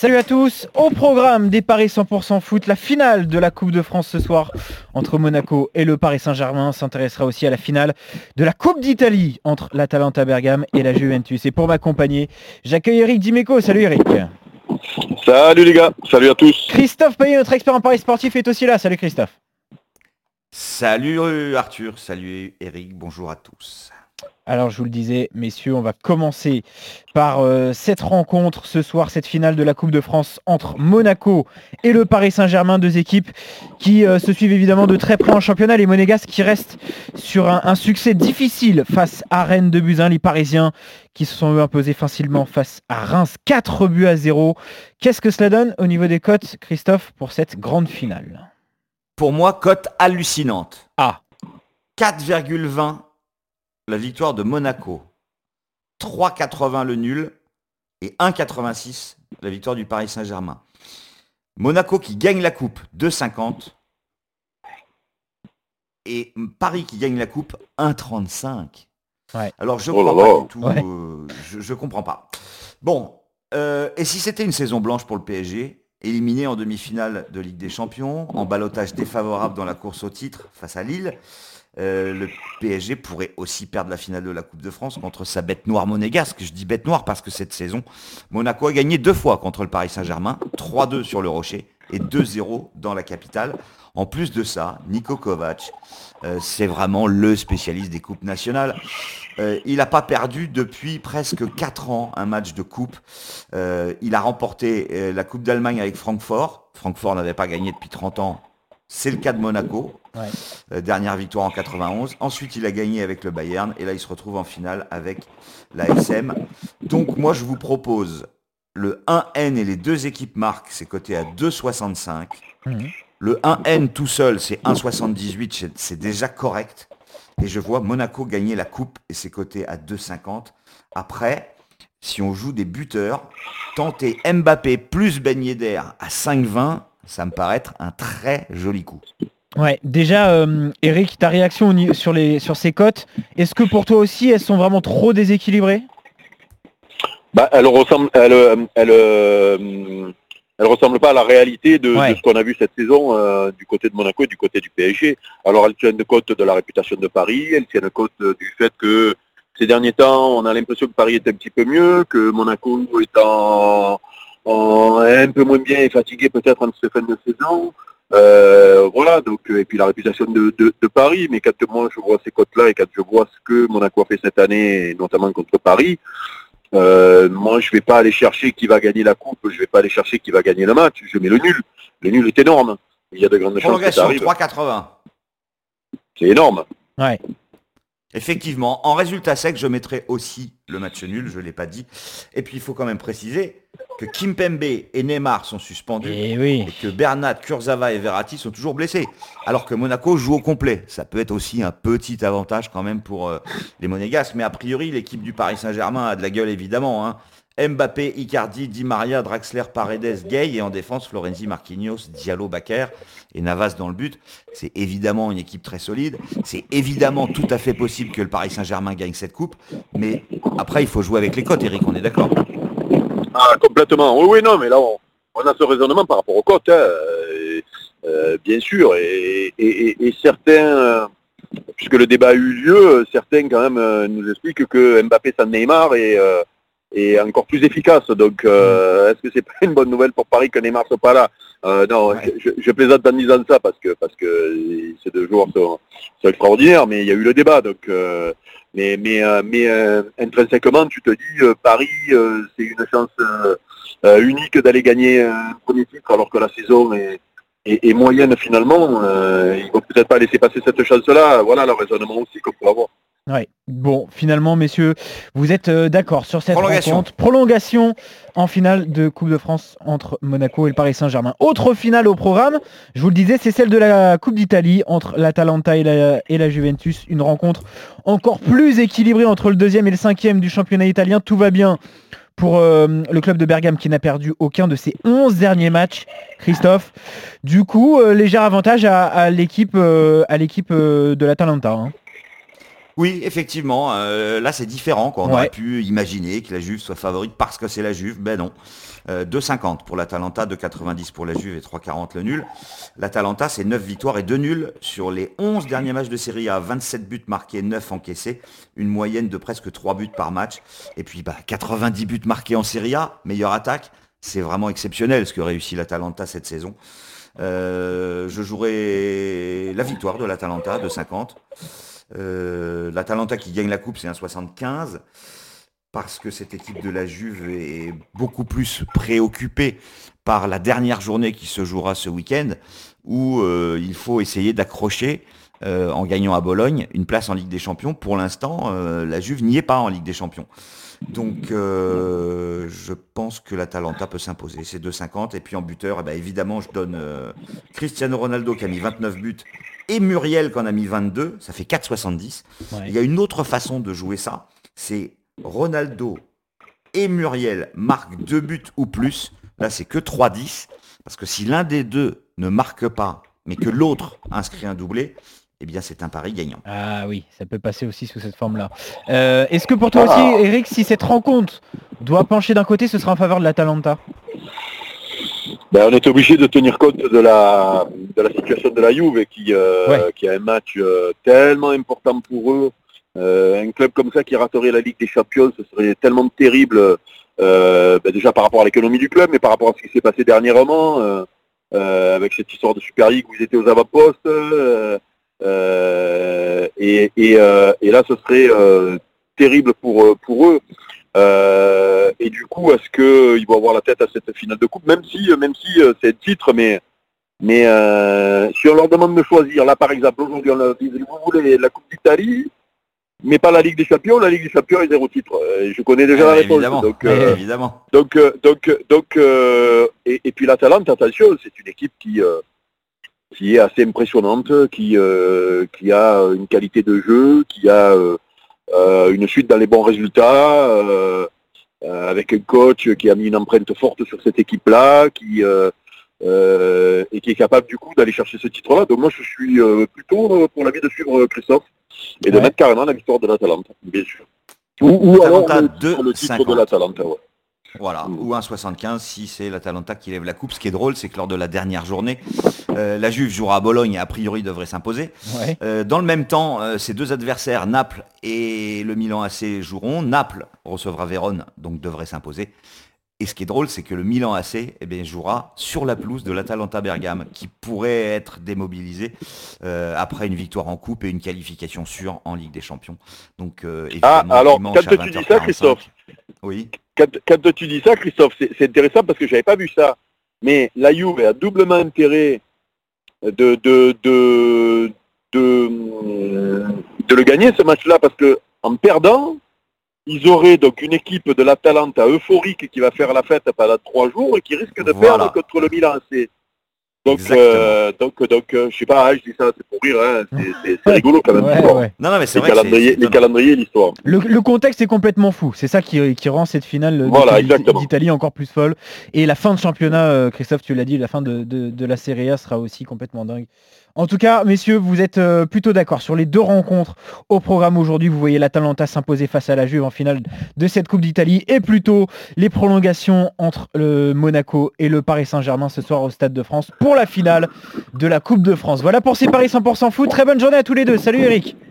Salut à tous, au programme des Paris 100% foot, la finale de la Coupe de France ce soir entre Monaco et le Paris Saint-Germain s'intéressera aussi à la finale de la Coupe d'Italie entre l'Atalanta Bergame et la Juventus. Et pour m'accompagner, j'accueille Eric Dimeco. Salut Eric. Salut les gars, salut à tous. Christophe Payet, notre expert en Paris sportif, est aussi là. Salut Christophe. Salut Arthur, salut Eric, bonjour à tous. Alors je vous le disais, messieurs, on va commencer par euh, cette rencontre ce soir, cette finale de la Coupe de France entre Monaco et le Paris Saint-Germain, deux équipes qui euh, se suivent évidemment de très près en championnat. Les Monégasques qui restent sur un, succès difficile face à Rennes de Buzyn, les Parisiens qui se sont imposés facilement face à Reims, 4 buts à 0. Qu'est-ce que cela donne au niveau des cotes, Christophe, pour cette grande finale? Pour moi, cote hallucinante. Ah 4,20 la victoire de Monaco. 3,80 le nul et 1,86 la victoire du Paris Saint-Germain. Monaco qui gagne la coupe 2,50 et Paris qui gagne la coupe 1,35. Alors je oh comprends pas du tout. Euh, je, comprends pas. Bon, euh, et si c'était une saison blanche pour le PSG, éliminé en demi-finale de Ligue des Champions, en balotage défavorable dans la course au titre face à Lille, euh, le PSG pourrait aussi perdre la finale de la Coupe de France contre sa bête noire monégasque. Je dis bête noire parce que cette saison, Monaco a gagné deux fois contre le Paris Saint-Germain, 3-2 sur le Rocher et 2-0 dans la capitale. En plus de ça, Niko Kovac, euh, c'est vraiment le spécialiste des coupes nationales. Euh, il n'a pas perdu depuis presque 4 ans un match de coupe. il a remporté la Coupe d'Allemagne avec Francfort. Francfort n'avait pas gagné depuis 30 ans. C'est le cas de Monaco. Euh, dernière victoire en 91. Ensuite, il a gagné avec le Bayern et là, il se retrouve en finale avec la SM. Donc, moi, je vous propose le 1N et les deux équipes marquent, c'est coté à 2,65. Mhm. Le 1N tout seul, c'est 1,78, c'est déjà correct. Et je vois Monaco gagner la coupe et c'est coté à 2,50. Après, si on joue des buteurs, tenter Mbappé plus Ben d'air à 5,20, ça me paraît être un très joli coup. Ouais, déjà, euh, Eric, ta réaction sur, les, sur ces cotes, est-ce que pour toi aussi, elles sont vraiment trop déséquilibrées? Bah, elle ressemble, elle, elle, euh, elle, ressemble pas à la réalité de, ce qu'on a vu cette saison euh, du côté de Monaco et du côté du PSG. Alors, elle tient compte de la réputation de Paris, elle tient compte du fait que ces derniers temps, on a l'impression que Paris est un petit peu mieux, que Monaco est en, un peu moins bien et fatigué peut-être en cette fin de saison. Euh, voilà, donc et puis la réputation de, Paris, mais quand moi je vois ces cotes-là et quand je vois ce que Monaco a fait cette année, notamment contre Paris, euh, moi je vais pas aller chercher qui va gagner la coupe, je vais pas aller chercher qui va gagner le match, je mets le nul. Le nul est énorme. Il y a de grandes chances que ça arrive. 3,80. C'est énorme. Ouais. Effectivement, en résultat sec, je mettrai aussi le match nul, je ne l'ai pas dit. Et puis il faut quand même préciser que Kimpembe et Neymar sont suspendus eh et, que Bernat, Kurzawa et Verratti sont toujours blessés. Alors que Monaco joue au complet. Ça peut être aussi un petit avantage quand même pour euh, les Monégasques. Mais a priori, l'équipe du Paris Saint-Germain a de la gueule évidemment. Hein. Mbappé, Icardi, Di Maria, Draxler, Paredes, Gay et en défense Florenzi, Marquinhos, Diallo, Baker et Navas dans le but. C'est évidemment une équipe très solide. C'est évidemment tout à fait possible que le Paris Saint-Germain gagne cette coupe. Mais après, il faut jouer avec les cotes, Eric, on est d'accord? Ah, complètement. Oui, non, mais là, on, a ce raisonnement par rapport aux cotes, hein. euh, bien sûr. Et, certains, euh, puisque le débat a eu lieu, certains quand même euh, nous expliquent que Mbappé sans Neymar et et encore plus efficace. Donc, euh, mm. est-ce que c'est pas une bonne nouvelle pour Paris que Neymar soit pas là? Euh, Non, je, plaisante en disant ça parce que parce que ces deux joueurs sont, extraordinaires, mais il y a eu le débat. Donc, euh, mais mais mais intrinsèquement, tu te dis Paris, c'est une chance unique d'aller gagner un premier titre alors que la saison est moyenne finalement, il ne faut peut-être pas laisser passer cette chance-là. Voilà le raisonnement aussi qu'on peut avoir. Ouais. Bon, finalement, messieurs, vous êtes euh, d'accord sur cette rencontre. Prolongation en finale de Coupe de France entre Monaco et le Paris Saint-Germain. Autre finale au programme, je vous le disais, c'est celle de la Coupe d'Italie entre l'Atalanta et la, et la Juventus. Une rencontre encore plus équilibrée entre le deuxième et le cinquième du championnat italien. Tout va bien pour euh, le club de Bergame qui n'a perdu aucun de ses 11 derniers matchs, Christophe. Du coup, euh, léger avantage à, l'équipe à l'équipe euh, de l'Atalanta. Hein. Oui, effectivement. Euh, là, c'est différent. On aurait pu imaginer que la Juve soit favorite parce que c'est la Juve. Ben non. 2,50 euh, pour l'Atalanta, 2,90 pour la Juve et 3,40 le nul. L'Atalanta, c'est 9 victoires et 2 nuls sur les 11 derniers matchs de Série A. 27 buts marqués, 9 encaissés. Une moyenne de presque 3 buts par match. Et puis, bah, 90 buts marqués en Série A. Meilleure attaque. C'est vraiment exceptionnel ce que réussit l'Atalanta cette saison. Euh, je jouerai la victoire de l'Atalanta de 50. Euh, L'Atalanta qui gagne la coupe, c'est un 75 parce que cette équipe de la Juve est beaucoup plus préoccupée par la dernière journée qui se jouera ce week-end, où euh, il faut essayer d'accrocher, euh, en gagnant à Bologne, une place en Ligue des Champions. Pour l'instant, la Juve n'y est pas en Ligue des Champions. Donc je pense que l'Atalanta peut s'imposer. C'est 2,50. Et puis en buteur, eh ben, évidemment, je donne Cristiano Ronaldo qui a mis 29 buts et Muriel qui en a mis 22. Ça fait 4,70. Il y a une autre façon de jouer ça. C'est Ronaldo et Muriel marquent deux buts ou plus. Là, c'est que 3,10. Parce que si l'un des deux ne marque pas, mais que l'autre inscrit un doublé, eh bien c'est un pari gagnant. Ah oui, ça peut passer aussi sous cette forme-là. Euh, est-ce que pour toi aussi, ah. Eric, si cette rencontre doit pencher d'un côté, ce sera en faveur de l'Atalanta? Ben, on est obligé de tenir compte de la, de la situation de la Juve qui, euh, qui a un match euh, tellement important pour eux. un club comme ça qui raterait la Ligue des Champions, ce serait tellement terrible ben, déjà par rapport à l'économie du club, mais par rapport à ce qui s'est passé dernièrement, avec cette histoire de Super League où ils étaient aux avant-postes. Euh, et, euh, et, là, ce serait euh, terrible pour, pour eux. Et du coup, est-ce qu'ils vont avoir la tête à cette finale de coupe, même si, même si c'est le titre, mais mais si on leur demande de choisir, là par exemple, aujourd'hui on leur dit vous voulez la Coupe d'Italie, mais pas la Ligue des Champions, la Ligue des Champions est zéro titre. je connais déjà la réponse. Évidemment. Donc, évidemment. donc, donc, donc, et, et, puis la Talente, attention, c'est une équipe qui, qui est assez impressionnante, qui, euh, qui a une qualité de jeu, qui a euh, euh, une suite dans les bons résultats, avec un coach qui a mis une empreinte forte sur cette équipe-là, qui et qui est capable du coup d'aller chercher ce titre-là. Donc moi je suis plutôt pour l'avis de suivre Christophe et de mettre carrément la victoire de l'Atalante, bien sûr. Ou, ou alors le, le titre de l'Atalante, ouais. Voilà, ou un 75 si c'est l'Atalanta qui lève la coupe. Ce qui est drôle, c'est que lors de la dernière journée, euh, la Juve jouera à Bologne et a priori devrait s'imposer. Euh, dans le même temps, euh, ces deux adversaires, Naples et le Milan AC, joueront. Naples recevra Vérone, donc devrait s'imposer. Et ce qui est drôle, c'est que le Milan AC eh bien, jouera sur la pelouse de l'Atalanta Bergame, qui pourrait être démobilisé après une victoire en coupe et une qualification sûre en Ligue des Champions. Donc, ah, alors, quand tu dis ça, Christophe, oui quand, tu dis ça, Christophe, c'est intéressant parce que je n'avais pas vu ça. Mais la Juve a doublement intérêt de, de, de, de, le gagner ce match-là parce que en perdant, ils auraient donc une équipe de l'Atalanta euphorique qui va faire la fête pendant trois jours et qui risque de perdre contre le Milan. Donc, euh, donc, donc, euh, je sais pas, hein, je dis ça, c'est pour rire, hein, c'est rigolo quand même. Non, non, mais c'est vrai. Calendriers, les calendriers, l'histoire. Le, contexte est complètement fou. C'est ça qui, qui, rend cette finale d'Italie encore plus folle. Et la fin de championnat, euh, Christophe, tu l'as dit, la fin de, de, de la Serie A sera aussi complètement dingue. En tout cas, messieurs, vous êtes euh, plutôt d'accord sur les deux rencontres au programme aujourd'hui. Vous voyez l'Atalanta s'imposer face à la Juve en finale de cette Coupe d'Italie et plutôt les prolongations entre le Monaco et le Paris Saint-Germain ce soir au Stade de France pour la finale de la Coupe de France. Voilà pour ces Paris 100% foot. Très bonne journée à tous les deux. Salut Eric.